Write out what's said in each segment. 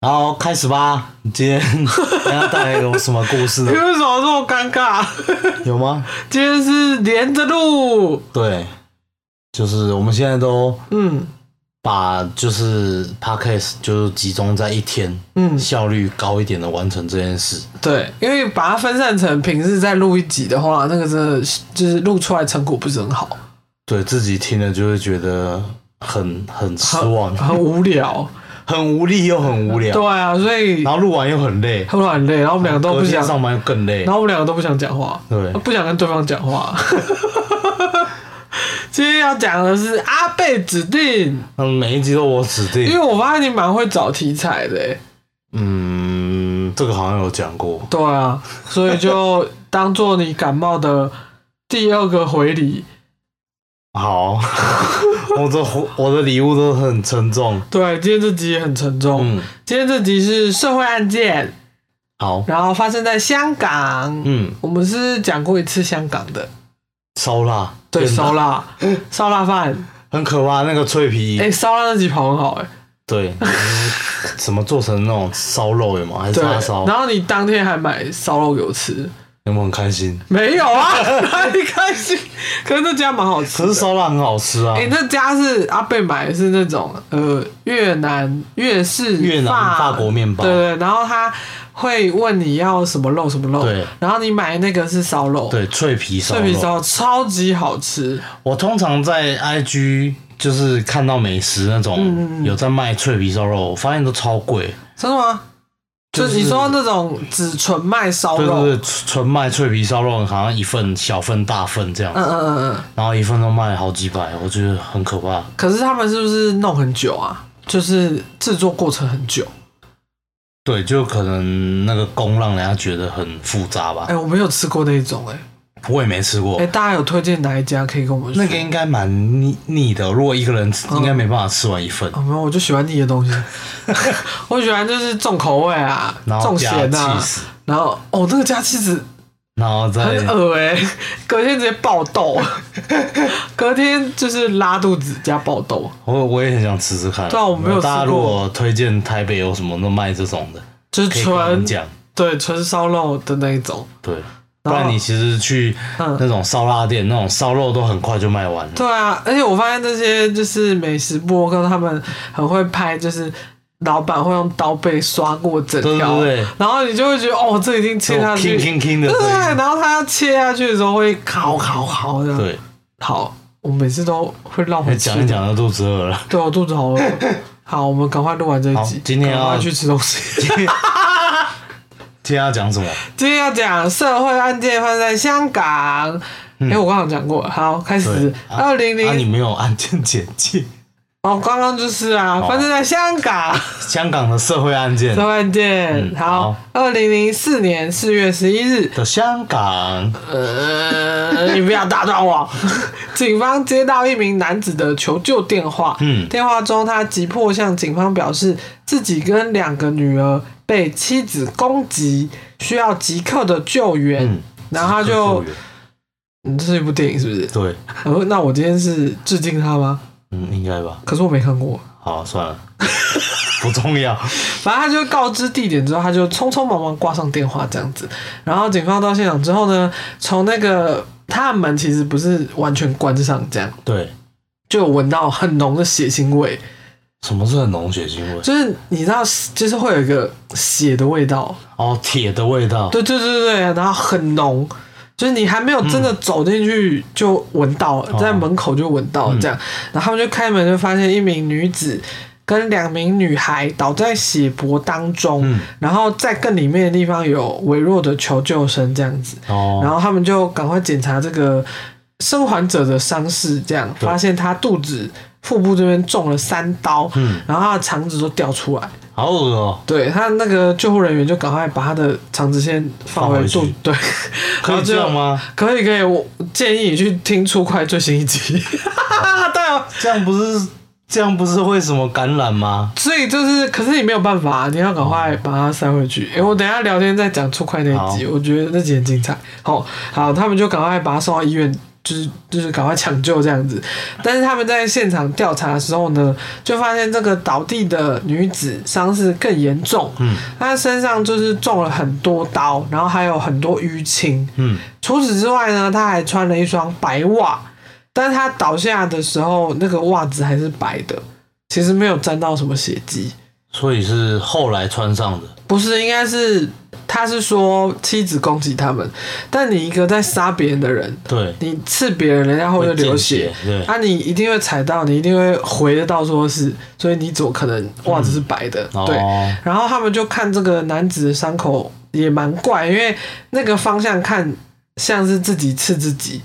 然后开始吧，你今天 要带来有什么故事？为什么这么尴尬？有吗？今天是连着录。对，就是我们现在都嗯，把就是 podcast 就是集中在一天，嗯，效率高一点的完成这件事。对，因为把它分散成平日再录一集的话，那个真的就是录出来成果不是很好。对自己听了就会觉得很很失望，很无聊。很无力又很无聊，对啊，所以然后录完又很累，录完很累，然后我们两个都不想上班又更累，然后我们两个都不想讲话，对，不想跟对方讲话。今天要讲的是阿贝指定，嗯，每一集都我指定，因为我发现你蛮会找题材的，嗯，这个好像有讲过，对啊，所以就当做你感冒的第二个回礼。好，我的我的礼物都很沉重。对，今天这集也很沉重。嗯，今天这集是社会案件。好，然后发生在香港。嗯，我们是讲过一次香港的烧腊。对，烧腊，烧腊饭很可怕，那个脆皮。哎，烧腊那集跑很好，哎。对，怎么做成那种烧肉有吗？还是叉烧？然后你当天还买烧肉给我吃。有没有很开心？没有啊，哪里开心？可是那家蛮好吃，可是烧腊很好吃啊。哎，那家是阿贝买的是那种呃越南越式越南法国面包，对对。然后他会问你要什么肉什么肉，对。然后你买那个是烧肉，对，脆皮烧，脆皮烧超级好吃。我通常在 IG 就是看到美食那种有在卖脆皮烧肉，我发现都超贵，真的吗？就你说那种只纯卖烧肉，对对对，纯卖脆皮烧肉，好像一份小份大份这样，嗯嗯嗯嗯，然后一份都卖好几百，我觉得很可怕。可是他们是不是弄很久啊？就是制作过程很久。对，就可能那个工让人家觉得很复杂吧。哎，我没有吃过那一种，哎。我也没吃过。哎，大家有推荐哪一家可以跟我们？那个应该蛮腻腻的，如果一个人吃应该没办法吃完一份。没有，我就喜欢腻的东西。我喜欢就是重口味啊，重咸啊。然后哦，那个加气子，然后再很恶哎，隔天直接爆痘，隔天就是拉肚子加爆痘。我我也很想吃吃看。对啊，我没有。大家如果推荐台北有什么能卖这种的，就是纯对纯烧肉的那一种。对。不然你其实去那种烧腊店，那种烧肉都很快就卖完了。对啊，而且我发现这些就是美食播客，他们很会拍，就是老板会用刀背刷过整条，然后你就会觉得哦，这已经切下去，对，然后他切下去的时候会烤烤烤的。对，好，我每次都会浪费讲一讲，都肚子饿了。对，我肚子好饿。好，我们赶快录完这一集，今天要去吃东西。今天要讲什么？今天要讲社会案件发生在香港。哎，我刚刚讲过，好，开始。二零零，你没有案件简介。哦，刚刚就是啊，发生在香港。香港的社会案件。社会案件，好。二零零四年四月十一日的香港。呃，你不要打断我。警方接到一名男子的求救电话。嗯。电话中，他急迫向警方表示，自己跟两个女儿。被妻子攻击，需要即刻的救援，然后他就，嗯，这是一部电影是不是？对。呃，那我今天是致敬他吗？嗯，应该吧。可是我没看过。好，算了，不重要。反正他就告知地点之后，他就匆匆忙忙挂上电话这样子。然后警方到现场之后呢，从那个他的门其实不是完全关上，这样对，就闻到很浓的血腥味。什么是很浓血腥味？就是你知道，就是会有一个血的味道哦，铁的味道。对对对对然后很浓，就是你还没有真的走进去就闻到了，在门口就闻到了这样，然后他们就开门就发现一名女子跟两名女孩倒在血泊当中，嗯。然后在更里面的地方有微弱的求救声这样子，哦，然后他们就赶快检查这个生还者的伤势，这样发现他肚子、腹部这边中了三刀，嗯，然后他的肠子都掉出来。好恶哦，对他那个救护人员就赶快把他的肠子先放回去肚，对，可以这样吗？可以可以，我建议你去听出快最新一集。对哦，这样不是这样不是会什么感染吗？所以就是，可是你没有办法，你要赶快把它塞回去。诶，我等一下聊天再讲出快那一集，我觉得那集很精彩。好，好，他们就赶快把他送到医院。就是就是赶快抢救这样子，但是他们在现场调查的时候呢，就发现这个倒地的女子伤势更严重，嗯。她身上就是中了很多刀，然后还有很多淤青，嗯，除此之外呢，她还穿了一双白袜，但是她倒下的时候，那个袜子还是白的，其实没有沾到什么血迹。所以是后来穿上的。不是，应该是他是说妻子攻击他们，但你一个在杀别人的人，对，你刺别人，人家会流血对啊，你一定会踩到，你一定会回得到处都是，所以你怎么可能袜子是白的？对，哦，然后他们就看这个男子的伤口也蛮怪，因为那个方向看像是自己刺自己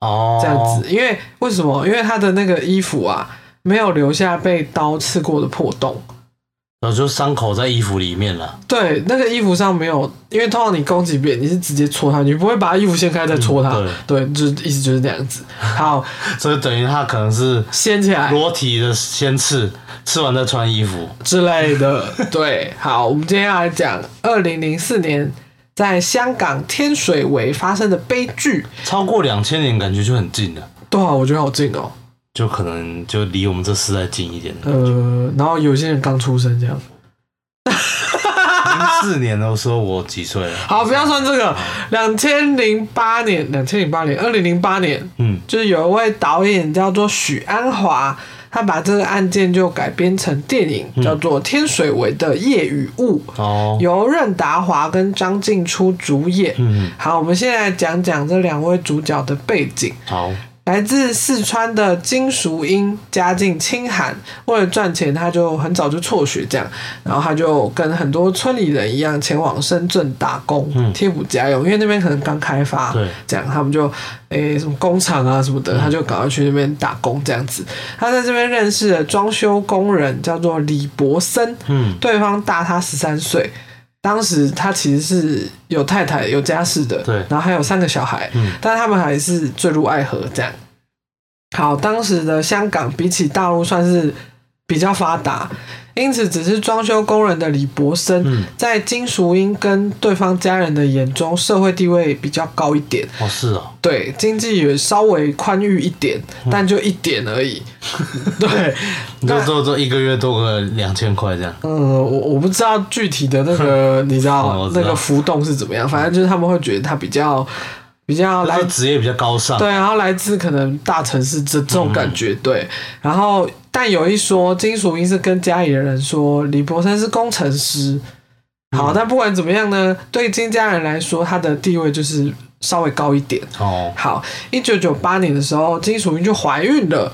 哦，这样子。因为为什么？因为他的那个衣服啊，没有留下被刀刺过的破洞。然后就伤口在衣服里面了。对，那个衣服上没有，因为通常你攻击别人，你是直接戳他，你不会把衣服掀开再戳他。嗯对，就是意思就是那样子。好，所以等于他可能是 掀起来裸体的先刺，刺完再穿衣服。之类的。对，好，我们今天要来讲二零零四年在香港天水围发生的悲剧。超过两千年，感觉就很近了，对啊，我觉得好近哦。就可能就离我们这世代近一点的。呃，然后有些人刚出生这样。零四年的时候我几岁了？好，不要算这个。两千零八年，两千零八年，二零零八年，嗯，就是有一位导演叫做许鞍华，他把这个案件就改编成电影，叫做《天水围的夜与雾》，哦，由任达华跟张静初主演。嗯，好，我们现在讲讲这两位主角的背景。好，来自四川的金淑英家境清寒，为了赚钱，他就很早就辍学，这样，然后他就跟很多村里人一样前往深圳打工，嗯贴补家用，因为那边可能刚开发，对，这样他们就诶、什么工厂啊什么的，他就赶快去那边打工这样子。他在这边认识了装修工人，叫做李博森，嗯，对方大他十三岁。当时他其实是有太太、有家室的，对然后还有三个小孩，嗯但他们还是坠入爱河这样。好，当时的香港比起大陆算是比较发达，因此只是装修工人的李博森，嗯。在金淑英跟对方家人的眼中，社会地位比较高一点，哦，是哦，对，经济也稍微宽裕一点，但就一点而已。对，你就做做一个月多个两千块这样。嗯，我我不知道具体的那个，你知哦道。那个浮动是怎么样，反正就是他们会觉得他比较比较来他职业比较高尚，对，然后来自可能大城市这这种感觉，对。然后，但有一说，金属英是跟家里的人说，李伯森是工程师。好，但不管怎么样呢，对金家人来说，他的地位就是稍微高一点。哦，好，一九九八年的时候，金淑英就怀孕了，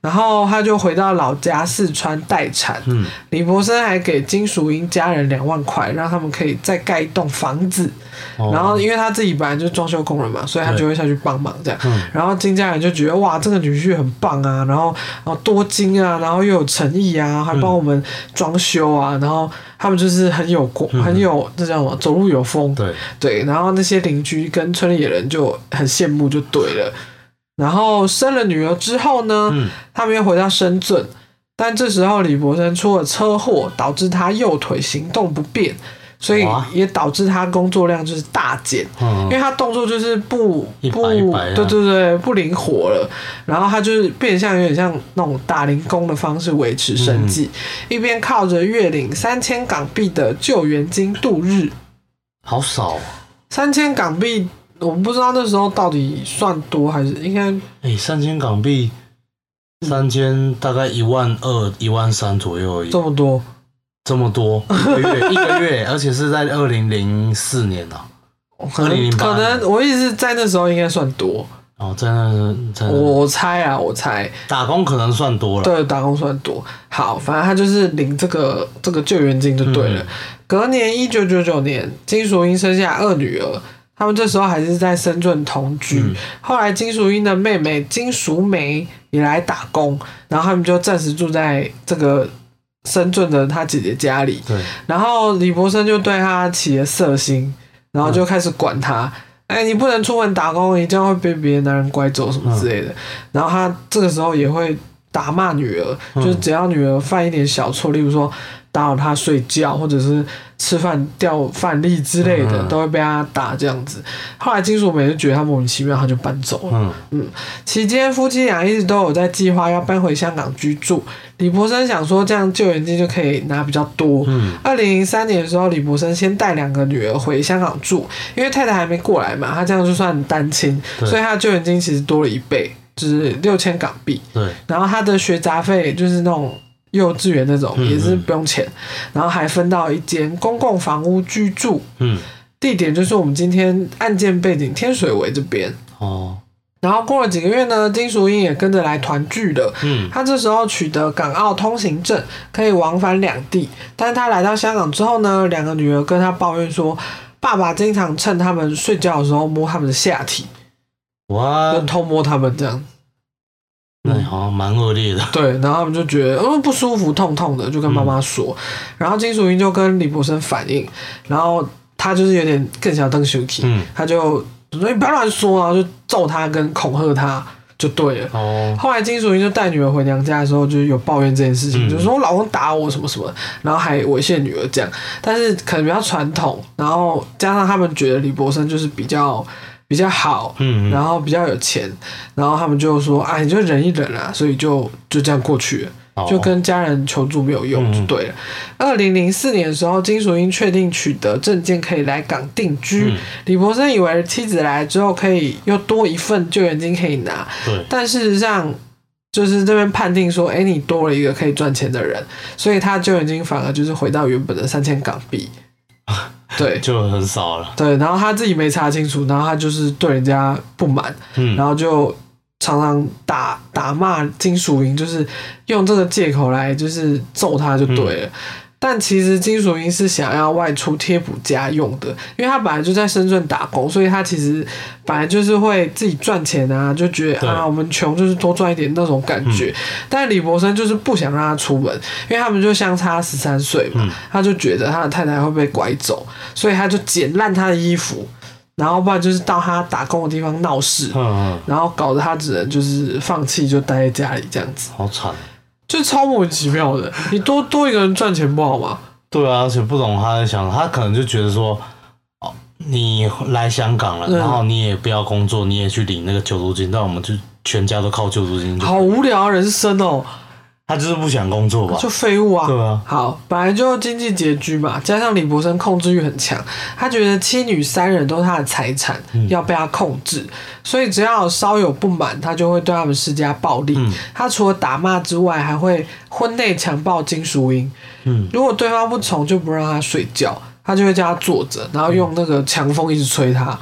然后他就回到老家四川待产。嗯，李博森还给金淑英家人两万块，让他们可以再盖一栋房子。哦然后，因为他自己本来就是装修工人嘛，所以他就会下去帮忙这样。嗯然后金家人就觉得哇，这个女婿很棒啊，然后然后多金啊，然后又有诚意啊，还帮我们装修啊，然后他们就是很有过，很有这叫什么，走路有风。对，对，然后那些邻居跟村里的人就很羡慕，就对了。然后生了女儿之后呢，嗯，他们又回到深圳，但这时候李博生出了车祸，导致他右腿行动不便，所以也导致他工作量就是大减。因嗯，为他动作就是不一不对对对不灵活了，然后他就是变相有点像那种打零工的方式维持生计，嗯。一边靠着月领三千港币的救援金度日。好少哦，三千港币，我不知道那时候到底算多还是应该哎，三千港币，三千大概一万二、一万三左右而已这，么多。这么多一个月 一个月，而且是在二零零四年啊，可能2008可能我意思是在那时候应该算多，哦，真的是真的，我我猜啊，我猜，打工可能算多了。对，打工算多。好，反正他就是领这个这个救援金就对了。嗯隔年一九九九年，金淑英生下二女儿，他们这时候还是在深圳同居。嗯后来金淑英的妹妹金淑梅也来打工，然后他们就暂时住在这个深圳的他姐姐家里。对，然后李博生就对他起了色心，然后就开始管他。哎，你不能出门打工，你这样会被别的男人拐走什么之类的。然后他这个时候也会打骂女儿，嗯就是只要女儿犯一点小错，例如说打扰他睡觉，或者是吃饭掉饭粒之类的，嗯都会被他打这样子。后来金属美就觉得他莫名其妙，他就搬走了。嗯，期间，夫妻俩一直都有在计划要搬回香港居住。李博生想说，这样救援金就可以拿比较多。嗯，二零零三年的时候，李博生先带两个女儿回香港住，因为太太还没过来嘛，他这样就算单亲，所以他的救援金其实多了一倍，就是六千港币。对，然后他的学杂费就是那种幼稚园那种，嗯也是不用钱，然后还分到一间公共房屋居住，嗯，地点就是我们今天案件背景天水围这边。哦，然后过了几个月呢，金淑英也跟着来团聚了。嗯，他这时候取得港澳通行证，可以往返两地。但是他来到香港之后呢，两个女儿跟他抱怨说，爸爸经常趁他们睡觉的时候摸他们的下体，就哇，偷摸他们这样。那好像蛮恶劣的。对，然后他们就觉得嗯不舒服、痛痛的，就跟妈妈说。然后金淑英就跟李博生反映，然后他就是有点更想登 s h 嗯，他就说你不要乱说，然后就揍他跟恐吓他就对了。哦，后来金淑英就带女儿回娘家的时候，就有抱怨这件事情，嗯就说我老公打我什么什么，然后还猥亵女儿这样。但是可能比较传统，然后加上他们觉得李博生就是比较比较好，嗯，然后比较有钱，然后他们就说啊，你就忍一忍啊，所以就就这样过去了。哦就跟家人求助没有用，嗯就对了。二零零四年的时候，金淑英确定取得证件可以来港定居。嗯李伯生以为妻子来之后可以又多一份救援金可以拿，对，但事实上就是这边判定说，哎，你多了一个可以赚钱的人，所以他救援金反而就是回到原本的三千港币。对 就很少了。对，然后他自己没查清楚，然后他就是对人家不满，嗯，然后就常常打打骂金淑英，就是用这个借口来就是揍他就对了。但其实金淑英是想要外出贴补家用的，因为他本来就在深圳打工，所以他其实本来就是会自己赚钱啊，就觉得啊我们穷就是多赚一点那种感觉。但李博生就是不想让他出门，因为他们就相差十三岁嘛，嗯他就觉得他的太太会被拐走，所以他就剪烂他的衣服，然后不然就是到他打工的地方闹事。嗯嗯，然后搞得他只能就是放弃，就待在家里这样子，好惨。就超莫名其妙的。你多多一个人赚钱不好吗？对啊，而且不懂他在想，他可能就觉得说，哦，你来香港了，嗯然后你也不要工作，你也去领那个救助金，但我们就全家都靠救助金就，好无聊啊人生哦，他就是不想工作吧？就废物啊。对啊，好，本来就经济拮据嘛，加上李博生控制欲很强，他觉得妻女三人都是他的财产，嗯要被他控制，所以只要稍有不满，他就会对他们施加暴力。嗯他除了打骂之外，还会婚内强暴金淑英。嗯，如果对方不从，就不让他睡觉，他就会叫他坐着，然后用那个强风一直吹他。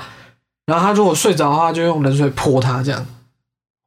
然后他如果睡着的话，就用冷水泼他，这样。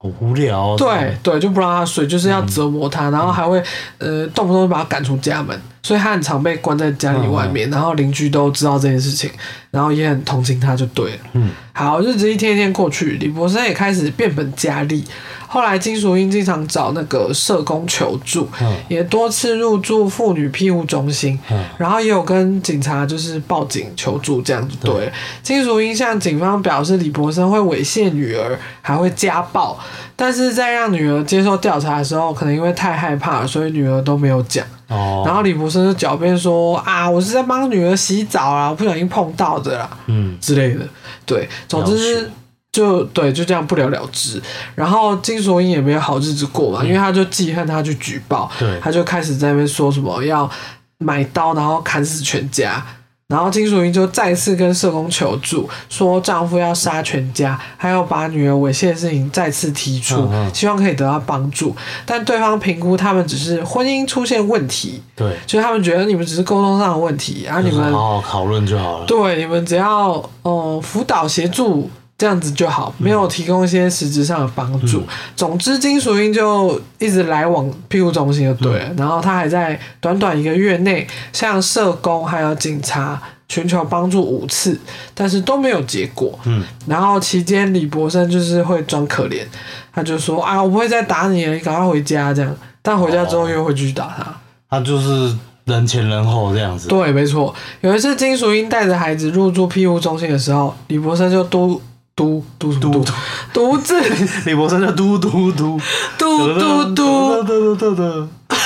好无聊、哦。对对，就不让他睡，就是要折磨他，然后还会呃动不动就把他赶出家门，所以他很常被关在家里外面，然后邻居都知道这件事情，然后也很同情他，就对了。嗯，好，日子一天一天过去，李博生也开始变本加厉。后来金淑英经常找那个社工求助，嗯也多次入住妇女庇护中心，嗯然后也有跟警察就是报警求助，这样子对了。金淑英向警方表示，李博生会猥亵女儿，还会家暴，但是在让女儿接受调查的时候，可能因为太害怕，所以女儿都没有讲。哦，然后李博生就狡辩说啊，我是在帮女儿洗澡啊，我不小心碰到的啦嗯之类的。对，总之就对，就这样不了了之。然后金所英也没有好日子过嘛，因为他就记恨他去举报，对他就开始在那边说什么要买刀，然后砍死全家。然后金淑英就再次跟社工求助，说丈夫要杀全家，还要把女儿猥亵的事情再次提出，希望可以得到帮助。但对方评估他们只是婚姻出现问题，对，就是他们觉得你们只是沟通上的问题，然后你就是们好好讨论就好了。对你们只要呃辅导协助这样子就好，没有提供一些实质上的帮助。嗯总之，金淑英就一直来往庇护中心就对了，然后她还在短短一个月内向社工还有警察寻求帮助五次，但是都没有结果。嗯，然后期间李博生就是会装可怜，他就说啊，我不会再打你了，你赶快回家这样。但回家之后又会继续打他。他就是人前人后这样子。对，没错。有一次，金淑英带着孩子入住庇护中心的时候，李博生就嘟嘟嘟嘟嘟嘟。独自。李博生就嘟嘟嘟。嘟嘟嘟，嘟嘟嘟。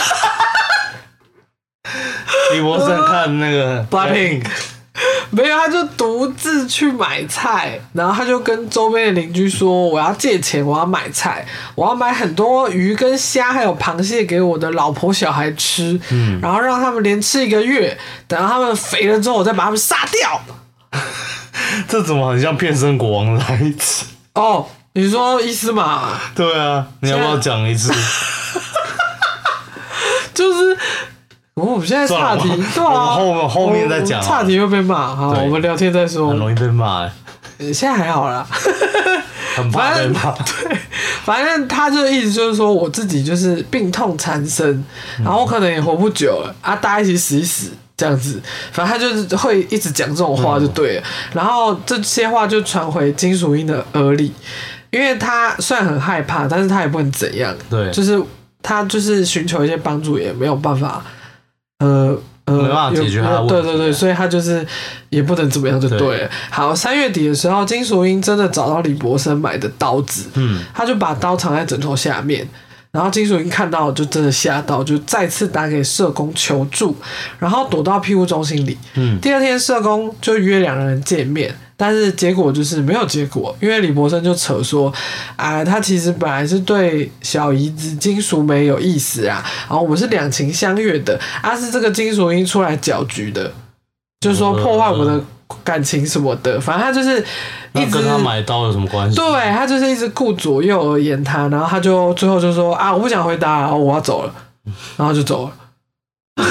李博生看那个 Blackpink 没有，他就独自去买菜，然后他就跟周边的邻居说：“我要借钱，我要买菜，我要买很多鱼跟虾还有螃蟹给我的老婆小孩吃，嗯。然后让他们连吃一个月，等到他们肥了之后，我再把他们杀掉。” 这怎么很像变身国王的台词？哦，你说伊斯玛对啊，你要不要讲一次？就是。哦我们现在岔题对啊，我们后面后面再讲啊我们岔题会被骂。好，我们聊天再说很。容易被骂、现在还好啦。很怕被骂。反正他就意思就是说，我自己就是病痛缠身，然后我可能也活不久了啊，大家一起死一死这样子。反正他就是会一直讲这种话就对了。然后这些话就传回金属英的耳里，因为他虽然很害怕，但是他也不能怎样，对，就是他就是寻求一些帮助也没有办法，呃。呃，没办法解决他的问题对对对，所以他就是也不能怎么样就对了。好，三月底的时候，金淑英真的找到李博生买的刀子，嗯，他就把刀藏在枕头下面。然后金淑英看到就真的吓到，就再次打给社工求助，然后躲到庇护中心里。嗯第二天社工就约两个人见面，但是结果就是没有结果，因为李博生就扯说，啊，他其实本来是对小姨子金淑梅有意思啊，然后我们是两情相悦的，啊是这个金淑英出来搅局的，就是说破坏我们的感情什么的，反正他就是一直跟他买刀有什么关系？对他就是一直顾左右而言他，然后他就最后就说啊，我不想回答，然后我要走了，然后就走了。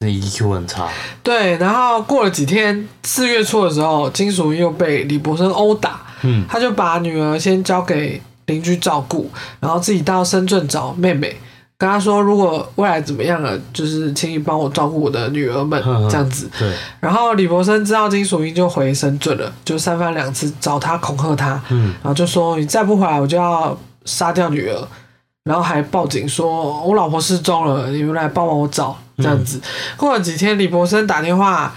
那 EQ 很差。对，然后过了几天，四月初的时候，金淑英又被李博生殴打，嗯他就把女儿先交给邻居照顾，然后自己到深圳找妹妹，跟他说如果未来怎么样了，就是请你帮我照顾我的女儿们这样子。对，然后李博生知道金淑英就回深圳了，就三番两次找他恐吓他，嗯然后就说你再不回来，我就要杀掉女儿，然后还报警说我老婆失踪了，你们来帮忙我找这样子。过了几天，李博生打电话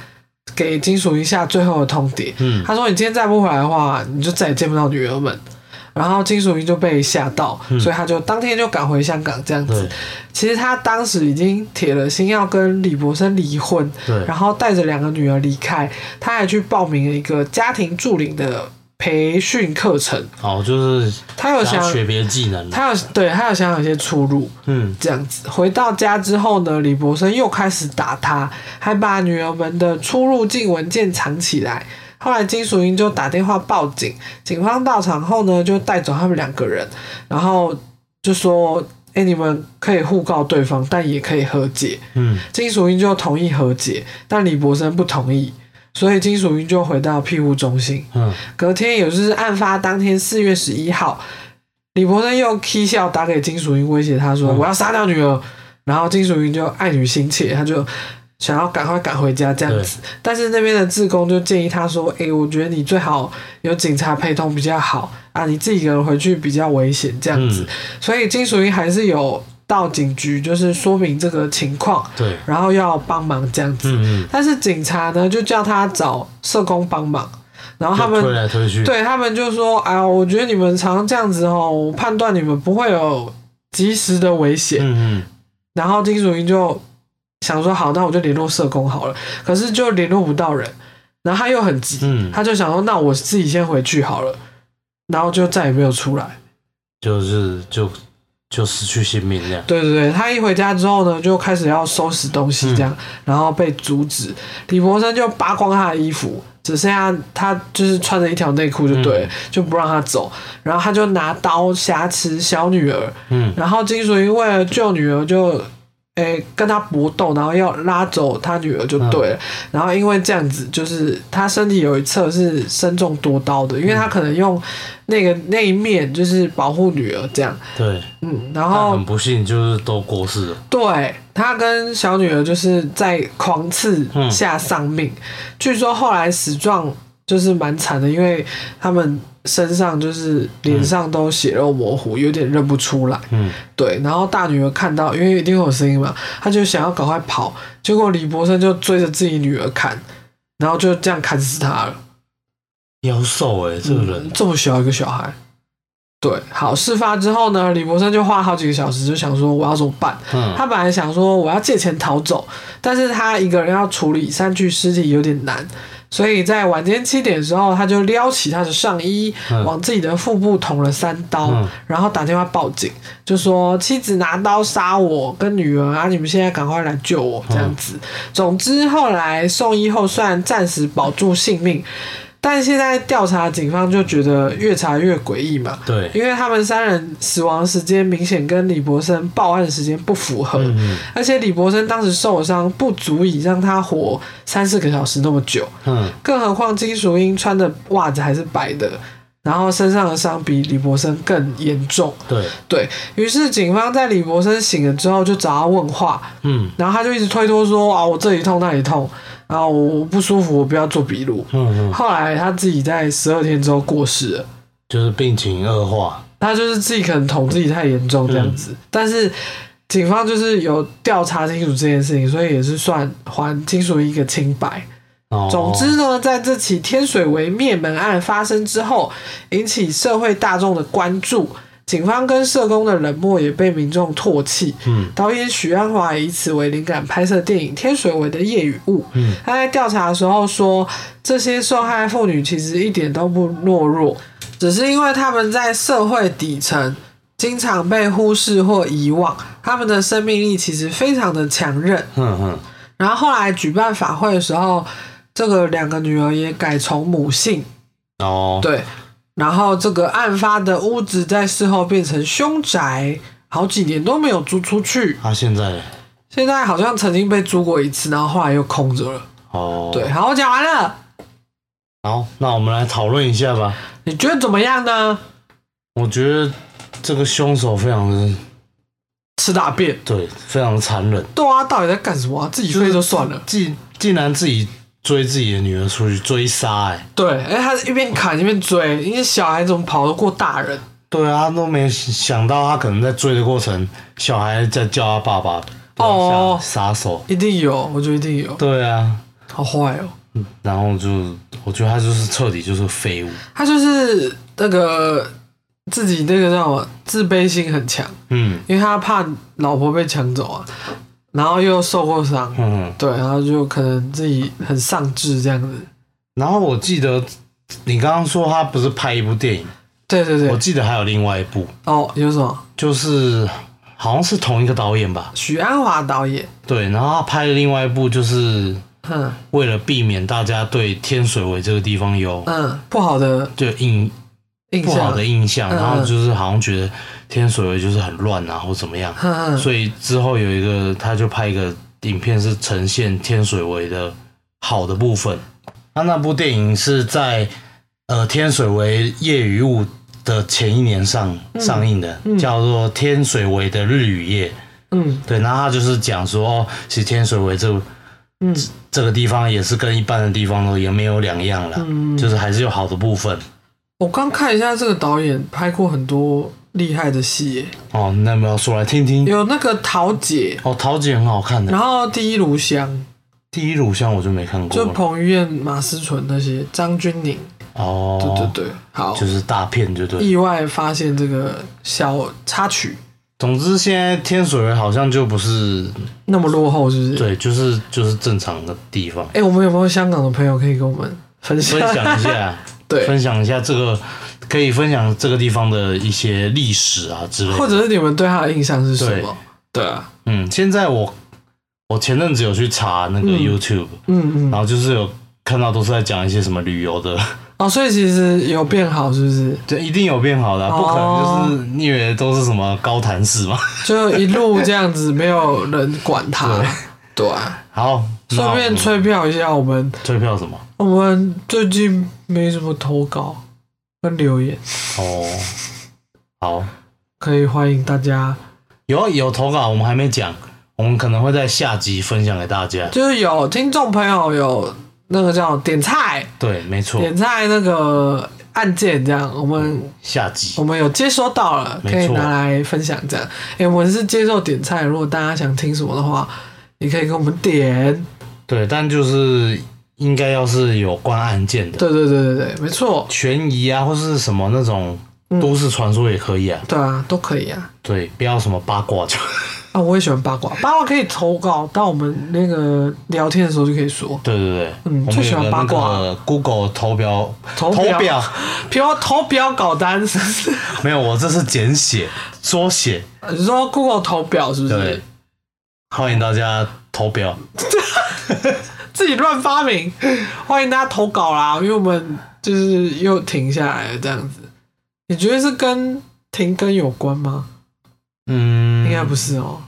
给金属一下最后的通牒，嗯他说你今天再不回来的话，你就再也见不到女儿们。然后金属英就被吓到，所以他就当天就赶回香港这样子。其实他当时已经铁了心要跟李博生离婚，对，然后带着两个女儿离开，他还去报名了一个家庭助理的培训课程。哦，就是他有想学别的技能。他有对他有想有些出路，嗯，这样子。回到家之后呢，李博生又开始打他，还把女儿们的出入境文件藏起来。后来金淑英就打电话报警，警方到场后呢，就带走他们两个人，然后就说：“哎、你们可以互告对方，但也可以和解。”嗯，金淑英就同意和解，但李博生不同意，所以金淑英就回到庇护中心。嗯，隔天，也就是案发当天四月十一号，李博生又 K 笑打给金淑英，威胁他说：“嗯我要杀掉女儿。”然后金淑英就爱女心切，他就想要赶快赶回家这样子。但是那边的志工就建议他说：“诶，我觉得你最好有警察陪同比较好啊，你自己一个人回去比较危险这样子。嗯所以金淑英还是有到警局，就是说明这个情况，对，然后要帮忙这样子。嗯嗯，但是警察呢，就叫他找社工帮忙，然后他们推们来推去。对他们就说：“哎呀，我觉得你们常这样子哦，我判断你们不会有及时的危险。嗯嗯，然后金淑英就想说：“好，那我就联络社工好了。”可是就联络不到人，然后他又很急，嗯他就想说：“那我自己先回去好了。”然后就再也没有出来。就是就就失去性命这样。对对对，他一回家之后呢，就开始要收拾东西这样，然后被阻止，李博生就扒光他的衣服，只剩下他就是穿着一条内裤就对了，就不让他走，然后他就拿刀挟持小女儿，嗯然后金淑英为了救女儿就。诶，跟他搏斗，然后要拉走他女儿就对了。然后因为这样子，就是他身体有一侧是身中多刀的，因为他可能用那个那一面就是保护女儿这样。对，嗯，然后很不幸就是都过世了。对他跟小女儿就是在狂刺下丧命。据说后来死状就是蛮惨的，因为他们身上就是脸上都血肉模糊，有点认不出来。嗯，对，然后大女儿看到，因为一定会有声音嘛，她就想要赶快跑，结果李博生就追着自己女儿砍，然后就这样砍死她了。妖兽哎，这个人嗯，这么小一个小孩。对，好，事发之后呢，李博生就花好几个小时，就想说我要怎么办。嗯他本来想说我要借钱逃走，但是他一个人要处理三具尸体有点难，所以在晚间七点的时候，他就撩起他的上衣，嗯往自己的腹部捅了三刀，嗯然后打电话报警，就说妻子拿刀杀我跟女儿啊，你们现在赶快来救我这样子。总之后来送医后，虽然暂时保住性命。但现在调查，警方就觉得越查越诡异嘛，对，因为他们三人死亡时间明显跟李博生报案时间不符合，嗯。而且李博生当时受伤不足以让他活三四个小时那么久，嗯。更何况金淑英穿的袜子还是白的，然后身上的伤比李博生更严重。对，对于是，警方在李博生醒了之后就找他问话，嗯。然后他就一直推脱说啊我这里痛那里痛，然后我不舒服，我不要做笔录。嗯嗯，后来他自己在十二天之后过世了。就是病情恶化。他就是自己可能捅自己太严重这样子，但是警方就是有调查清楚这件事情，所以也是算还亲属一个清白。哦，总之呢，在这起天水围灭门案发生之后，引起社会大众的关注，警方跟社工的冷漠也被民众唾弃。嗯导演许鞍华以此为灵感拍摄电影《天水围的夜与雾》。嗯他在调查的时候说，这些受害妇女其实一点都不懦弱，只是因为他们在社会底层经常被忽视或遗忘，他们的生命力其实非常的强韧。嗯嗯然后后来举办法会的时候，这个两个女儿也改从母姓，哦，对。然后这个案发的屋子在事后变成凶宅，好几年都没有租出去。他现在现在好像曾经被租过一次，然后后来又空着了。哦，对，，好，我讲完了，好，那我们来讨论一下吧。你觉得怎么样呢？我觉得这个凶手非常的吃大便。对，非常的残忍，对啊，到底在干什么啊？自己睡就算了。竟竟然自己追自己的女儿出去追杀，哎，对，哎，他一边砍一边追，因为小孩怎么跑得过大人？对啊，他都没想到他可能在追的过程，小孩在叫他爸爸，哦。下杀手，一定有，我觉得一定有，对啊，好坏哦。然后就我觉得他就是彻底就是废物，他就是那个自己那个叫什么自卑心很强，嗯。因为他怕老婆被抢走啊，然后又受过伤，嗯，对，然后就可能自己很丧志这样子。然后我记得你刚刚说他不是拍一部电影，对对对，我记得还有另外一部，哦，有什么？就是好像是同一个导演吧，许鞍华导演，对，然后他拍的另外一部就是哼，为了避免大家对天水围这个地方有嗯，不好的就印印象不好的，印象，嗯。然后就是好像觉得天水围就是很乱啊，或怎么样，所以之后有一个他就拍一个影片是呈现天水围的好的部分。他那部电影是在呃天水围夜与雾的前一年上上映的，嗯。叫做《天水围的日与夜》。嗯。对，然后他就是讲说，哦，其实天水围这个嗯。这个地方也是跟一般的地方都也没有两样了，嗯，就是还是有好的部分。我刚看一下这个导演拍过很多厉害的戏耶，哦，那么要说来听听。有那个桃姐，哦，桃姐很好看的然，后第一炉香，第一炉香我就没看过就了。彭于晏、马思纯那些，张钧甯，哦，对对对，好，就是大片，就对。意外发现这个小插曲总之，现在天水围好像就不是那么落后，是不是？。对，就是就是正常的地方。哎、我们有没有香港的朋友可以跟我们分享？分享一下，对，分享一下这个，可以分享这个地方的一些历史啊之类的。或者是你们对他的印象是什么？对啊，嗯，现在我我前阵子有去查那个嗯 YouTube，、嗯嗯然，后就是有看到都是在讲一些什么旅游的，哦，所以其实有变好，是不是？对一定有变好的啊、不可哦能就是你以为都是什么高谈式嘛。就一路这样子，没有人管他 对。好，那顺便催票一下，我们催票什么？我们最近没什么投稿跟留言，哦，好，可以欢迎大家。有有投稿，我们还没讲，我们可能会在下集分享给大家。就是有听众朋友有那个叫点菜，对，没错，点菜那个案件这样，我们下集我们有接收到了，可以拿来分享这样。哎、我们是接受点菜，如果大家想听什么的话，也可以给我们点。对，但就是应该要是有关案件的，对对对对对，没错，悬疑啊，或是什么那种都市传说也可以啊。对啊，都可以啊。对，不要什么八卦就。啊，我也喜欢八卦，八卦可以投稿到我们那个聊天的时候就可以说。对对对，嗯我最喜欢八卦 Google 投标投投表表，标投标稿单，没有，我这是简写缩写。你说 Google 投表是不对是？，欢迎大家投标。自己乱发明，欢迎大家投稿啦，因为我们就是又停下来了这样子。你觉得是跟停更有关吗？嗯，应该不是哦。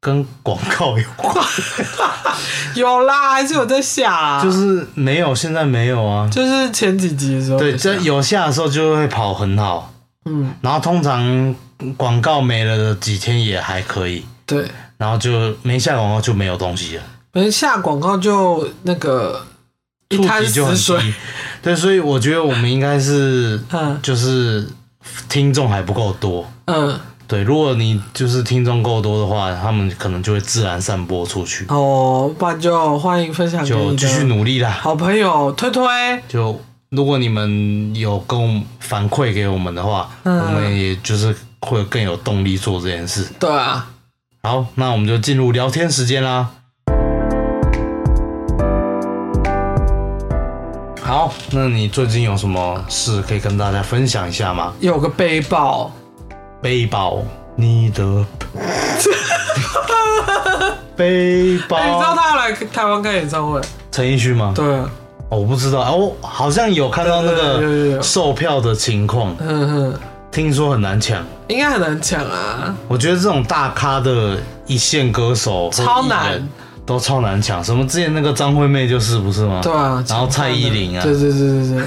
跟广告有关，有啦，还是有在下啦，就是没有，现在没有啊。就是前几集的时候对，有下这有下的时候就会跑很好，嗯，然后通常广告没了的几天也还可以，对，然后就没下广告就没有东西了，没下广告就那个一触滩及就很死水，对，所以我觉得我们应该是嗯。就是听众还不够多。嗯，对，如果你就是听众够多的话，他们可能就会自然散播出去，哦，不然就欢迎分享就继续努力啦。好朋友推推，就如果你们有跟我反馈给我们的话，嗯。我们也就是会更有动力做这件事。对啊，好，那我们就进入聊天时间啦。好，那你最近有什么事可以跟大家分享一下吗？有个背包，背包，你的 背包，哎、你知道他要来台湾开演唱会？陈奕迅吗？对我不知道啊，我好像有看到那对有有个有售票的情况，嗯哼，听说很难抢。应该很难抢啊，我觉得这种大咖的一线歌手超难。都超难抢。什么之前那个张惠妹就是不是吗？对啊，然后蔡依林啊。对对对对对，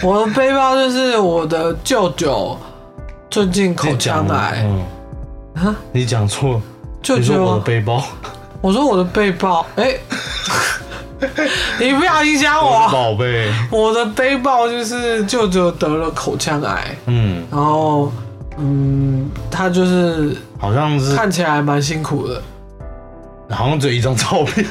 我的背包就是我的舅舅最近口腔癌嗯，啊，你讲错，舅你说我的舅，背包，我说我的背包，哎、你不要影响我。宝贝，我的背包就是舅舅得了口腔癌，嗯，然后嗯，他就是好像是，看起来蛮辛苦的，好像只有一张照片，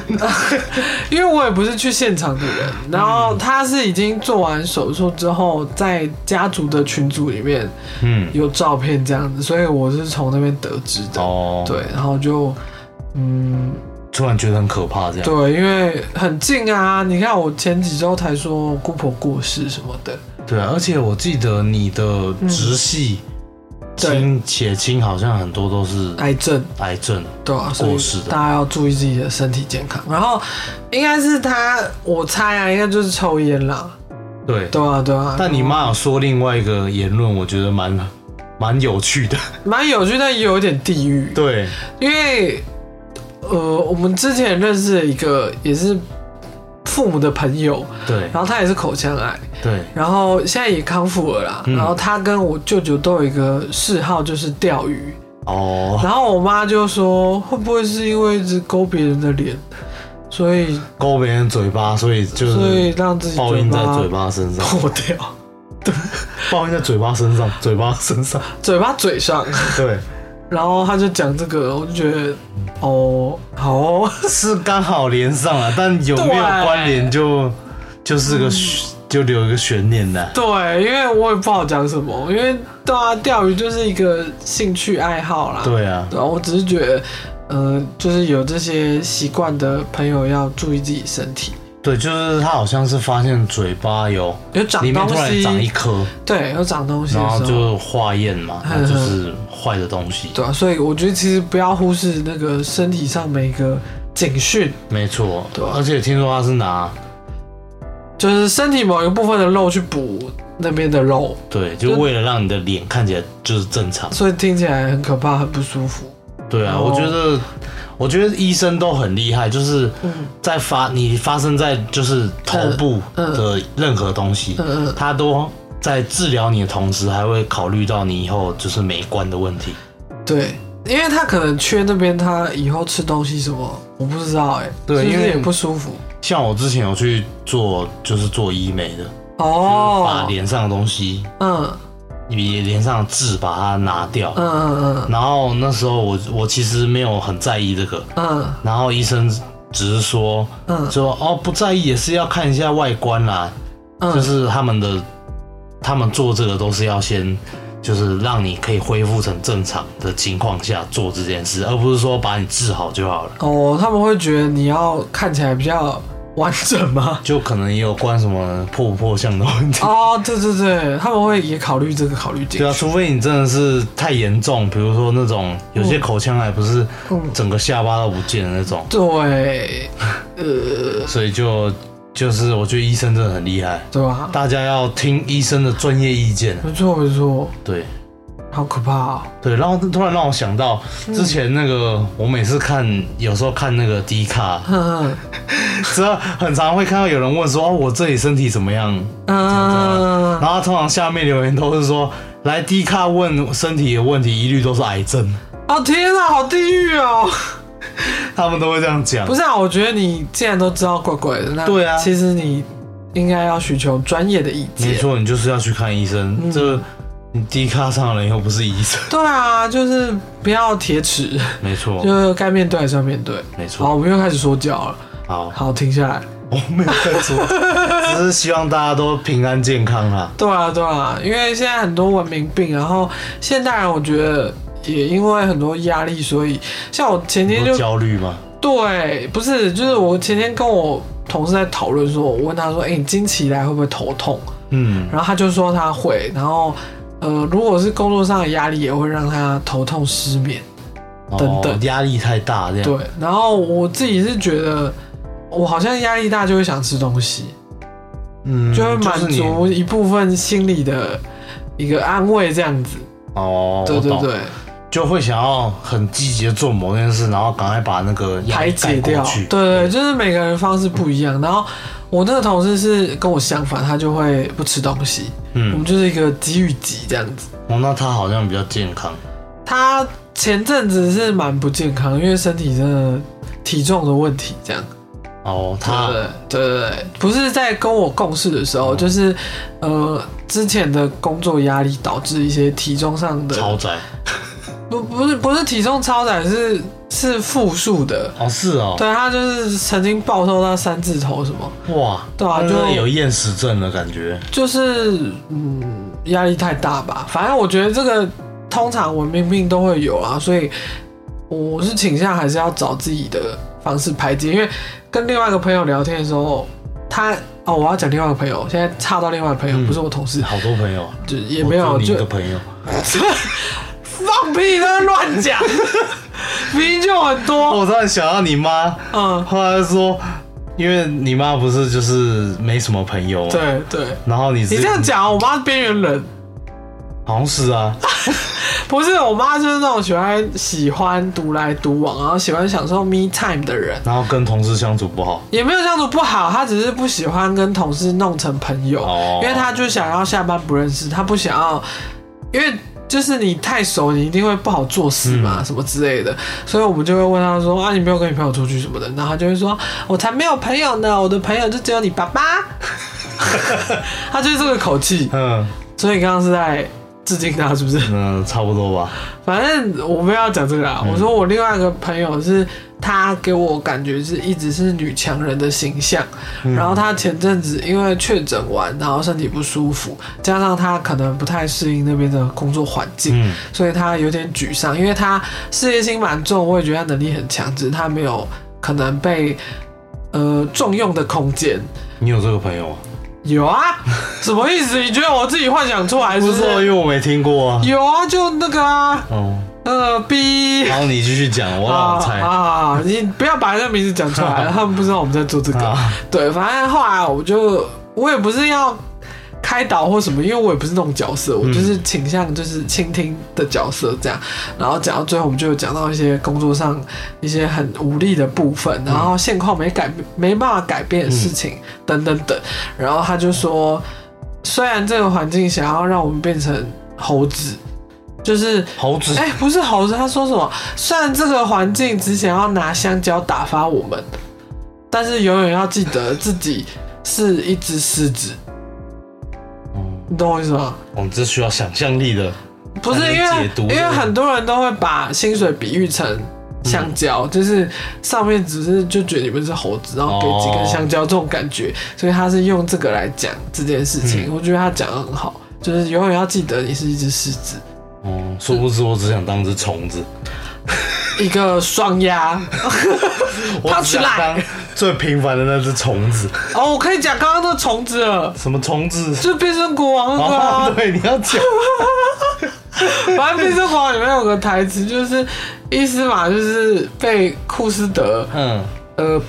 因为我也不是去现场的人，然后他是已经做完手术之后，在家族的群组里面嗯，有照片这样子，所以我是从那边得知的。哦，，对，然后就嗯，突然觉得很可怕，这样，对，因为很近啊，你看我前几周才说姑婆过世什么的，对啊，而且我记得你的直系亲且亲好像很多都是癌症，癌症，对啊，过世的大家要注意自己的身体健康。然后应该是他，我猜啊，应该就是抽烟啦，对，对啊，对啊。但你妈有说另外一个言论，我觉得蛮蛮有趣的。蛮有趣，但也有一点地狱。对，因为呃，我们之前认识的一个也是父母的朋友，对，然后他也是口腔癌，对，然后现在也康复了啦。嗯然后他跟我舅舅都有一个嗜好，就是钓鱼。哦，然后我妈就说，会不会是因为一直勾别人的脸，所以勾别人嘴巴，所以就所以是让自己报应在嘴巴巴身上，破掉，报应在嘴巴身上，嘴巴身上。嘴巴嘴上。对，然后他就讲这个，我就觉得哦，好哦，是刚好连上了，但有没有关联就就是个悬就留一个悬念的。对，因为我也不好讲什么，因为对啊，钓鱼就是一个兴趣爱好啦。对啊，然后，我只是觉得，呃，就是有这些习惯的朋友要注意自己身体。对，就是他好像是发现嘴巴有有长里面突然西，长一颗，对，有长东西然后时候，就化验嘛，就是坏的东西。对啊，所以我觉得其实不要忽视那个身体上每一个警讯，没错，对啊而且听说他是拿就是身体某一个部分的肉去补那边的肉，对，就为了让你的脸看起来就是正常。所以听起来很可怕，很不舒服。对啊，哦我觉得，我觉得医生都很厉害，就是嗯。在发你发生在就是头部的任何东西，他都在治疗你的同时，还会考虑到你以后就是美观的问题。对，因为他可能缺那边，他以后吃东西什么，我不知道哎、对因为是不是也不舒服？像我之前有去做，就是做医美的，哦。把哦。脸上的东西，嗯你脸上的痣把它拿掉。嗯嗯。然后那时候我我其实没有很在意这个，嗯。然后医生只是说嗯。说哦不在意也是要看一下外观啦，嗯，就是他们的他们做这个都是要先就是让你可以恢复成正常的情况下做这件事，而不是说把你治好就好了。哦，他们会觉得你要看起来比较完整吗？就可能也有关什么破不破相的问题。哦，对对对，他们会也考虑这个，考虑进对啊，除非你真的是太严重，比如说那种有些口腔癌不是嗯，整个下巴都不见的那种，对，呃，所以就就是我觉得医生真的很厉害，对吧？大家要听医生的专业意见。没错没错，对好可怕哦。对，然后突然让我想到嗯之前那个，我每次看有时候看那个 D 卡，嗯知道很常会看到有人问说哦我这里身体怎么样，嗯，然后通常下面留言都是说来 D 卡问身体的问题，一律都是癌症，哦天哪，好地狱哦！他们都会这样讲不。是啊，我觉得你既然都知道怪怪的，那对啊其实你应该要寻求专业的意见。没错，你就是要去看医生。嗯这个你低卡上的人又不是医生，对啊，就是不要铁齿，没错，就是该面对还是要面对。好，没错。好我们又开始说教了。好，好，停下来。我没有在说，只是希望大家都平安健康啦。对啊，对啊，因为现在很多文明病，然后现代人我觉得也因为很多压力，所以像我前天就焦虑吗？对，不是，就是我前天跟我同事在讨论说，我问他说，哎、你经期来会不会头痛？嗯，然后他就说他会，然后呃，如果是工作上的压力，也会让他头痛、失眠。等等哦压力太大这样。对，然后我自己是觉得，我好像压力大就会想吃东西，嗯，就会满足一部分心理的一个安慰，这样子。哦，对对对，就会想要很积极的做某件事，然后赶快把那个排解掉。对对，就是每个人方式不一样。然后我那个同事是跟我相反，他就会不吃东西，嗯我嗯们，就是一个急与急这样子。哦，那他好像比较健康。他前阵子是蛮不健康，因为身体真的体重的问题，这样。哦，他对对对对，不是在跟我共事的时候，就是呃之前的工作压力导致一些体重上的超载。不不是不是体重超载，是是复数的。哦，是哦，对他就是曾经暴瘦到三字头什么，哇，对啊那就有厌食症的感觉。就是嗯压力太大吧。反正我觉得这个通常文明病都会有啊，所以我是倾向还是要找自己的方式排解。因为跟另外一个朋友聊天的时候，他哦我要讲另外一个朋友，现在差到另外一个朋友，嗯不是我同事，好多朋友啊，就也没有就你一个朋友。放屁在那乱讲，明明就很多，我突然想到你妈，嗯，后来说，因为你妈不是就是没什么朋友嘛，对对。然后你你这样讲，我妈是边缘人，好像是啊，不是我妈就是那种喜欢喜欢独来独往，然后喜欢享受 me time 的人。然后跟同事相处不好，也没有相处不好，她只是不喜欢跟同事弄成朋友，哦。因为她就想要下班不认识，她不想要，因为就是你太熟，你一定会不好做事嘛，嗯。什么之类的，所以我们就会问他说啊，你没有跟你朋友出去什么的，然后他就会说，我才没有朋友呢，我的朋友就只有你爸爸，他就是这个口气，嗯。所以你刚刚是在致敬他是不是？嗯，差不多吧，反正我不要讲这个啦。嗯。我说我另外一个朋友是，她给我感觉是一直是女强人的形象。嗯然后她前阵子因为确诊完，然后身体不舒服，加上她可能不太适应那边的工作环境，嗯所以她有点沮丧。因为她事业心蛮重，我也觉得她能力很强，只是她没有可能被呃重用的空间。你有这个朋友吗？有啊，什么意思？你觉得我自己幻想出来是不不是，因？为我没听过啊。有啊，就那个啊，哦，呃逼然后你继续讲，我猜。啊，你不要把那个名字讲出来，他们不知道我们在做这个。啊对，反正后来我就我也不是要开导或什么，因为我也不是那种角色，我就是倾向就是倾听的角色这样。然后讲到最后，我们就有讲到一些工作上一些很无力的部分，然后现况没改没办法改变的事情、等等等。然后他就说，虽然这个环境想要让我们变成猴子。就是猴子哎、不是猴子，他说什么？虽然这个环境只想要拿香蕉打发我们，但是永远要记得自己是一只狮子。你懂我意思吗？哦，这需要想象力的。不是因为因为很多人都会把薪水比喻成香蕉，嗯就是上面只是就觉得你们是猴子，然后给几根哦香蕉这种感觉，所以他是用这个来讲这件事情。嗯我觉得他讲的很好，就是永远要记得你是一只狮子，哦，殊不知我只想当只虫子，一个双鸭。我只想当最平凡的那只虫子。哦，我可以讲刚刚那个虫子了。什么虫子？就是变身国王那个、啊哦，，对，你要讲。反正变身国王里面有个台词，就是伊斯玛就是被库斯德嗯，呃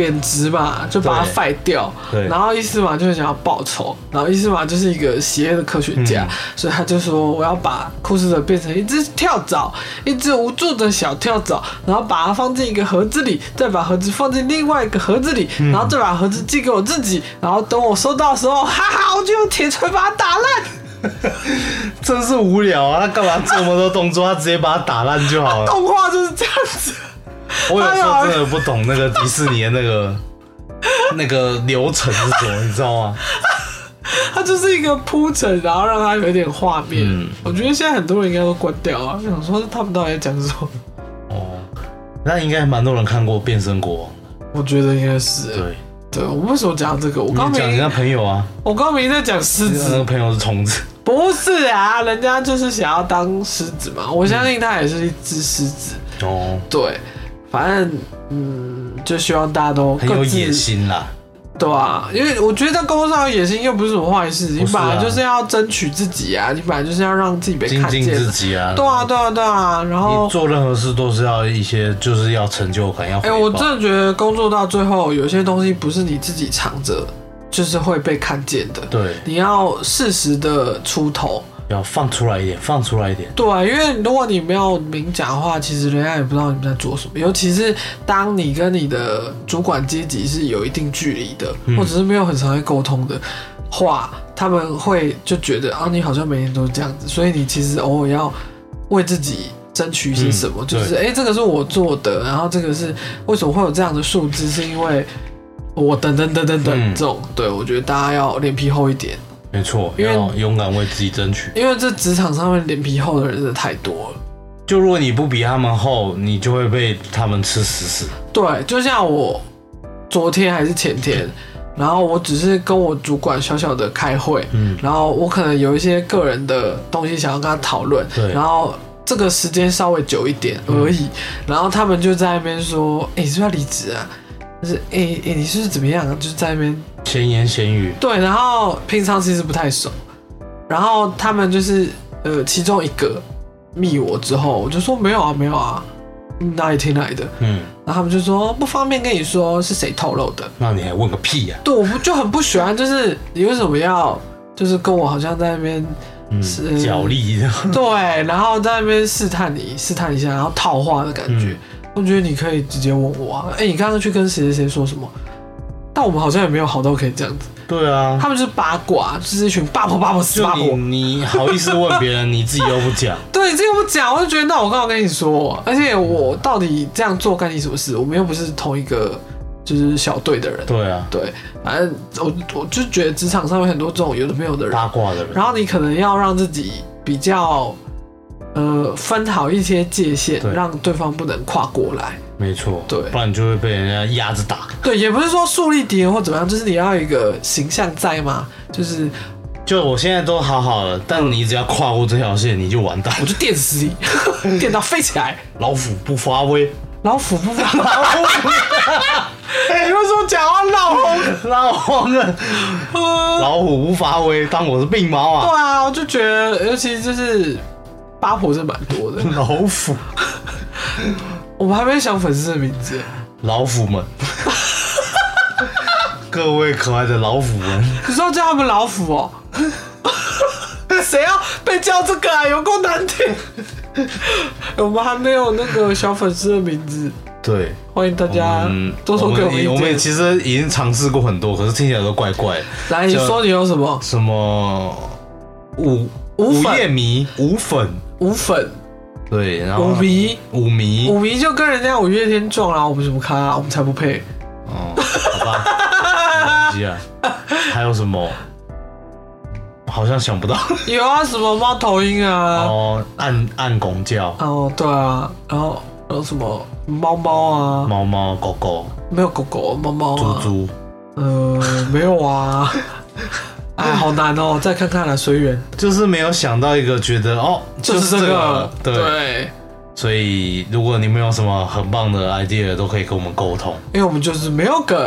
贬值嘛，就把它废掉。对然后伊斯玛就是想要报仇，然后伊斯玛就是一个邪恶的科学家，嗯所以他就说我要把库斯德变成一只跳蚤，一只无助的小跳蚤，然后把它放进一个盒子里，再把盒子放进另外一个盒子里，嗯然后再把盒子寄给我自己，然后等我收到的时候，哈哈，我就用铁锤把它打烂。真是无聊啊！他干嘛做那么多动作？他直接把它打烂就好了。动画就是这样子。我有时候真的不懂那个迪士尼的那个 那个流程是什么，你知道吗？它就是一个铺陈，然后让它有一点画面。嗯我觉得现在很多人应该都关掉啊，想说他们到底在讲什么？哦，那应该蛮多人看过《变身国王》我觉得应该是。的。对，对，我为什么讲到这个？我刚讲人家朋友啊，我刚明在讲狮那子个，朋友是虫子。不是啊，人家就是想要当狮子嘛。我相信他也是一只狮子。哦，对，反正嗯，就希望大家都很有野心啦。对啊，因为我觉得在工作上有野心又不是什么坏事，你本来就是要争取自己啊，你本来就是要让自己被看见。自己啊。对啊，对啊，对啊。然后你，做任何事都是要一些，就是要成就感，要哎、报。我真的觉得工作到最后，有些东西不是你自己藏着，就是会被看见的。对，你要适时的出头。要放出来一点，放出来一点。对，因为如果你没有明讲的话，其实人家也不知道你们在做什么。尤其是当你跟你的主管阶级是有一定距离的，嗯。或者是没有很常会沟通的话，他们会就觉得啊，你好像每天都是这样子，所以你其实偶尔要为自己争取一些什么，嗯就是哎、诶这个是我做的，然后这个是为什么会有这样的数字，是因为我等等等等等、嗯。这种，对我觉得大家要脸皮厚一点，没错，因为要勇敢为自己争取。因为这职场上面脸皮厚的人真的太多了。就如果你不比他们厚，你就会被他们吃死死。对，就像我昨天还是前天，然后我只是跟我主管小小的开会，嗯，然后我可能有一些个人的东西想要跟他讨论，对然后这个时间稍微久一点而已，然后他们就在那边说：“哎、你是不是要离职啊？”就是哎哎、你是不是怎么样啊？就是在那边闲言闲语，对，然后平常其实不太熟，然后他们就是呃其中一个密我之后，我就说没有啊没有啊，嗯哪里听来的？嗯，然后他们就说不方便跟你说是谁透露的。那你还问个屁呀、对，我不就很不喜欢，就是你为什么要就是跟我好像在那边嗯，是角力的，对，然后在那边试探你试探一下，然后套话的感觉。嗯我觉得你可以直接问我啊，哎，你刚刚去跟谁谁谁说什么？但我们好像也没有好到可以这样子，对啊，他们就是八卦，就是一群八婆八婆死八婆。你好意思问别人，你自己又不讲，对，这个不讲，我就觉得那我刚好跟你说，而且我到底这样做干你什么事？我们又不是同一个就是小队的人。对啊，对，反正我我就觉得职场上面很多这种有的没有的人，八卦的人，然后你可能要让自己比较呃分好一些界限，让对方不能跨过来。没错，对不然你就会被人家压着打。对，也不是说树立敌人或怎么样，就是你要有一个形象在嘛，就是就我现在都好好的，但你只要跨过这条线，你就完蛋。我就电死你，电到飞起来，老虎不发威，老虎不发，你为什么讲话闹哄？老黄了，老虎不发威，当我是病猫啊！对啊，我就觉得，尤其就是八婆是蛮多的。老虎，我们还没想粉丝的名字，老虎们，各位可爱的老虎们，你说要叫他们老虎哦？谁要被叫这个啊？有够难听！我们还没有那个小粉丝的名字，对，欢迎大家嗯，多说给我们意我们也。其实已经尝试过很多，可是听起来都怪怪的。来，你说你有什么什么五五粉叶迷五粉，五粉、对，然后五迷？五迷五迷就跟人家五月天撞了，我们什么咖、啊？我们才不配。哦，好吧，没关系啊。还有什么？好像想不到有啊，什么猫头鹰啊？哦，暗暗拱叫，哦，对啊，然后还有什么猫猫啊？猫猫狗狗没有狗狗，猫猫猪啊？猪，呃，没有啊。哎，好难哦，再看看了，随缘。就是没有想到一个觉得哦，就是这这个，对。对，所以如果你们有什么很棒的 idea，都可以跟我们沟通。因为我们就是没有梗。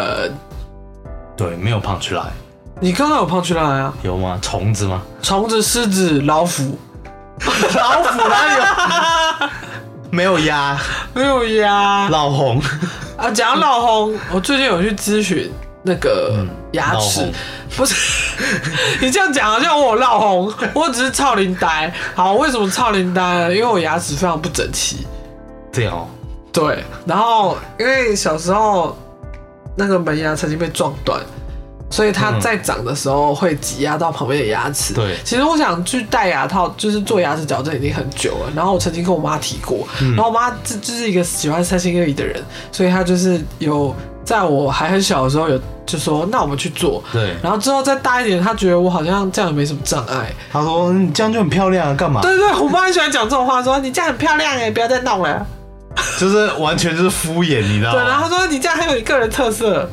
对，没有 punch line，你刚刚有胖出来啊？有吗？虫子吗？虫子、狮子、老虎，老虎哪有？没有鸭，没有呀。老红，啊，讲老红，我最近有去咨询那个牙齿，不是 你这样讲好像我有闹红，我只是超龄呆。好，为什么超龄呆呢？因为我牙齿非常不整齐。这样哦，对，然后因为小时候那个门牙曾经被撞断，所以它嗯在长的时候会挤压到旁边的牙齿。对其实我想去戴牙套，就是做牙齿矫正已经很久了。然后我曾经跟我妈提过，嗯然后我妈这就是一个喜欢三心二意的人，所以她就是有在我还很小的时候有就说那我们去做。对。然后之后再大一点，他觉得我好像这样也没什么障碍。他说你这样就很漂亮啊，干嘛？对对，我妈很喜欢讲这种话，说你这样很漂亮哎，不要再弄了。就是完全就是敷衍，你知道对，然后他？说你这样很有你个人特色，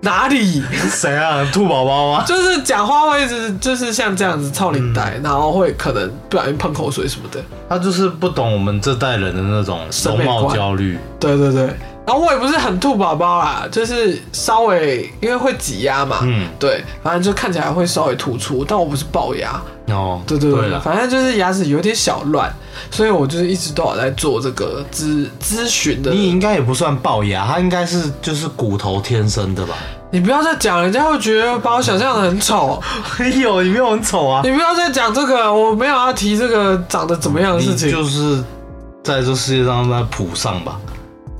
哪里？谁啊？兔宝宝吗？就是讲话会一直就是像这样子操领带，然后会可能不小心喷口水什么的。他就是不懂我们这代人的那种容貌焦虑。对对对，然后我也不是很兔宝宝啦，就是稍微因为会挤压嘛，嗯，对，反正就看起来会稍微突出，但我不是龅牙，哦，对对对，了，反正就是牙齿有点小乱，所以我就是一直都有在做这个咨咨询的。你应该也不算龅牙，他应该是就是骨头天生的吧？你不要再讲，人家会觉得把我想象的很丑。没有，你没有很丑啊。你不要再讲这个，我没有要提这个长得怎么样的事你情。就是在这世界上在谱上吧？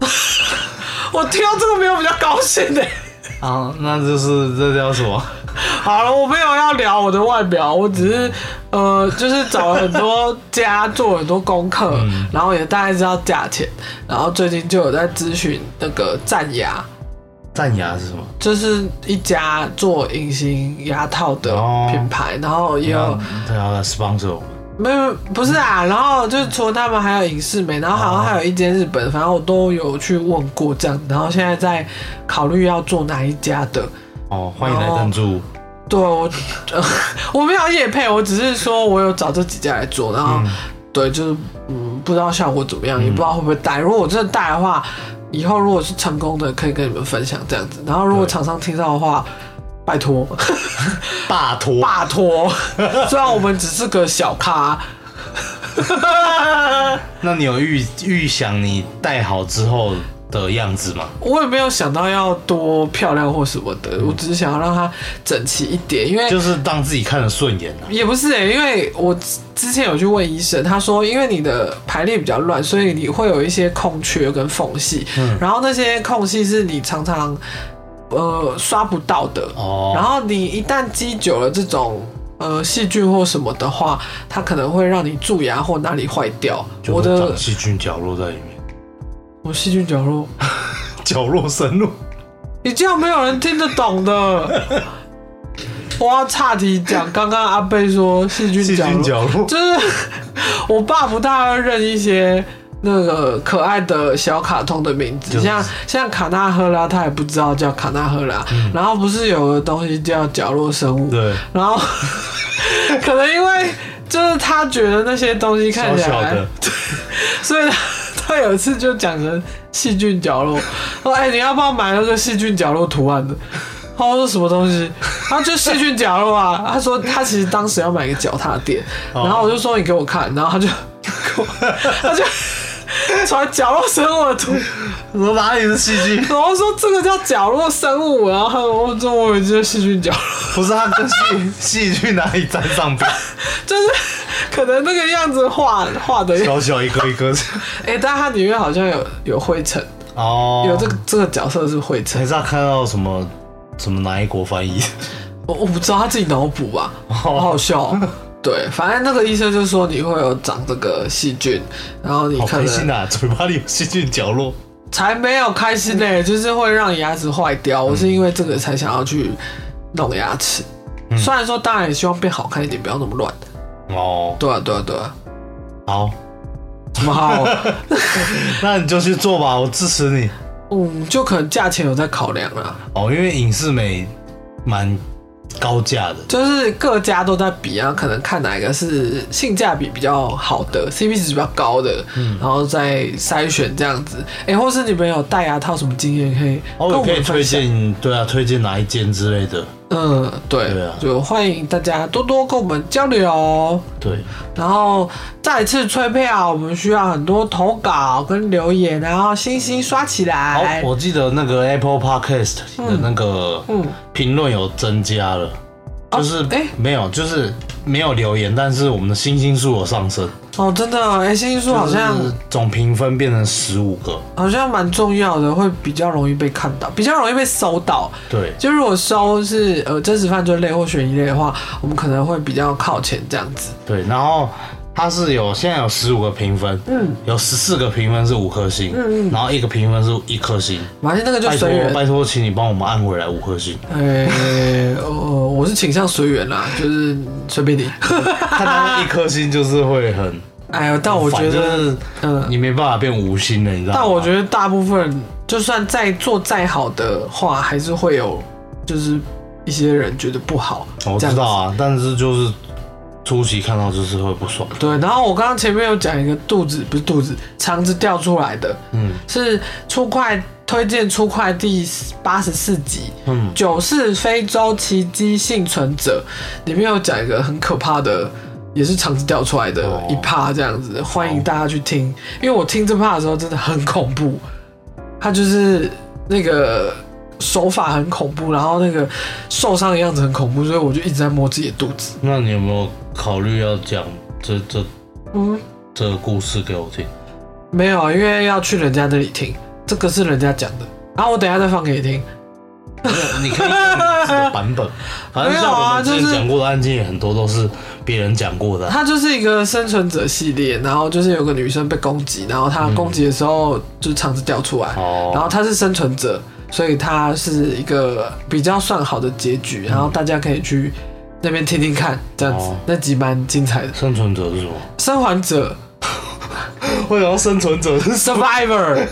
我听到这个没有比较高兴的、啊，那就是这叫什么？好了，我没有要聊我的外表，我只是呃，就是找了很多家做很多功课，嗯然后也大概知道价钱，然后最近就有在咨询那个战牙，战牙是什么？就是一家做隐形牙套的哦品牌，然后也有他要来 sponsor 我们。没有不是啊，然后就是除了他们还有影视美，然后好像还有一间日本，反正我都有去问过这样，然后现在在考虑要做哪一家的。哦，欢迎来赞助。对我，呃、我没有夜配，我只是说我有找这几家来做，然后、对，就是嗯，不知道效果怎么样，也不知道会不会带。如果我真的带的话，以后如果是成功的，可以跟你们分享这样子。然后如果厂商听到的话，拜托，拜托，拜托，虽然我们只是个小咖。那你有预预想你戴好之后的样子吗？我也没有想到要多漂亮或什么的，我只是想要让它整齐一点，因为就是让自己看得顺眼啊。也不是诶、因为我之之前有去问医生，他说因为你的排列比较乱，所以你会有一些空缺跟缝隙，嗯然后那些空隙是你常常呃刷不到的，哦然后你一旦积久了这种。呃，细菌或什么的话，它可能会让你蛀牙或哪里坏掉。我的细菌角落在里面，我细菌角落，角落深入。你这样没有人听得懂的。我要岔题讲，刚刚阿贝说细菌角落，菌角落，就是我爸不太会认一些那个可爱的小卡通的名字，就是。像像卡纳赫拉，他也不知道叫卡纳赫拉。然后不是有个东西叫角落生物，嗯对，然后 可能因为就是他觉得那些东西看起来，小小的。所以他他有一次就讲成细菌角落，说：“哎、你要不要买那个细菌角落图案的？”他说什么东西？他就细菌角落啊。他说他其实当时要买个脚踏垫，然后我就说你给我看，然后他就给我 他就 传角落生物的图，我哪里是细菌？然后说这个叫角落生物，然后他说我中文就是细菌角落，不是它跟细细菌哪里沾上边？就是可能那个样子画画的，小小一颗一颗。哎、但它里面好像有有灰尘，哦，有这个这个角色是灰尘。还，是他看到什么什么哪一国翻译？我我不知道他自己脑补吧，好好笑哦、对，反正那个医生就说你会有长这个细菌，然后你开心啊！嘴巴里有细菌角落。才没有开心呢、就是会让你牙齿坏掉。我是因为这个才想要去弄牙齿，虽然说当然也希望变好看一点，不要那么乱。哦，对啊，对啊，对啊，好，什么好？那你就去做吧，我支持你。嗯，就可能价钱有在考量啦，哦，因为影视美蛮高价的。就是各家都在比啊，可能看哪一个是性价比比较好的，CP 值比较高的，嗯然后再筛选这样子。哎、或是你们有戴牙套什么经验可以哦，可以推？荐，对啊，推荐哪一间之类的。嗯，对，对啊。就欢迎大家多多跟我们交流。对，然后再次催票，我们需要很多投稿跟留言，然后星星刷起好来，。我记得那个 Apple Podcast 的那个嗯评论有增加了，就是哎没有，就是没有留言，但是我们的星星数有上升，哦，真的，哎，星星数好像就是总评分变成十五个。好像蛮重要的，会比较容易被看到，比较容易被搜到。对，就如果搜是呃真实犯罪类或悬疑类的话，我们可能会比较靠前这样子。对，然后它是有现在有十五个评分，嗯，有十四个评分是五颗星，嗯嗯然后一个评分是一颗星。反正那个就拜托随缘。拜托，请你帮我们按回来五颗星。呃，呃，我是倾向随缘啦，就是随便你。看到一颗星就是会很，哎呦，但我觉得，嗯，你没办法变无心的，你知道吗？但我觉得大部分就算再做再好的话，还是会有就是一些人觉得不好。我这样子知道啊，但是就是初期看到就是会不爽。对，然后我刚刚前面有讲一个肚子不是肚子，肠子掉出来的，嗯。是出快推荐出快第八十四集，嗯，九是非洲奇迹幸存者，里面有讲一个很可怕的，也是肠子掉出来的哦。一趴这样子，欢迎大家去听，因为我听这趴的时候真的很恐怖，他就是那个手法很恐怖，然后那个受伤的样子很恐怖，所以我就一直在摸自己的肚子。那你有没有考虑要讲这这嗯，这个故事给我听？没有，因为要去人家那里听，这个是人家讲的，然后我等一下再放给你听。你可以用你自己的版本，反正像我们之前讲过的案件也很多都是别人讲过的啊。它就是一个生存者系列，然后就是有个女生被攻击，然后她攻击的时候就是肠子掉出来，哦然后她是生存者，所以它是一个比较算好的结局，然后大家可以去那边听听看，这样子、哦那集蛮精彩的。生存者是什么？生还者 为什么生存者是 survivor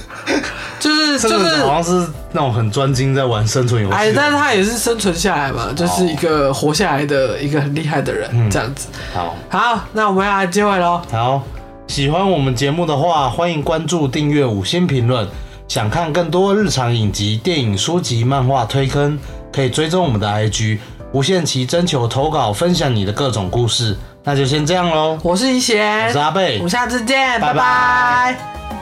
就是 生存就是好像是那种很专精在玩生存游戏的。哎，但是他也是生存下来嘛，就是一个活下来的一个很厉害的人，嗯这样子。好好，那我们要来结尾喽。好，喜欢我们节目的话，欢迎关注、订阅、五星评论。想看更多日常影集、电影、书籍、漫画推坑，可以追踪我们的 IG，无限期征求投稿，分享你的各种故事。那就先这样喽，我是怡贤，我是阿贝。我们下次见，拜拜。拜拜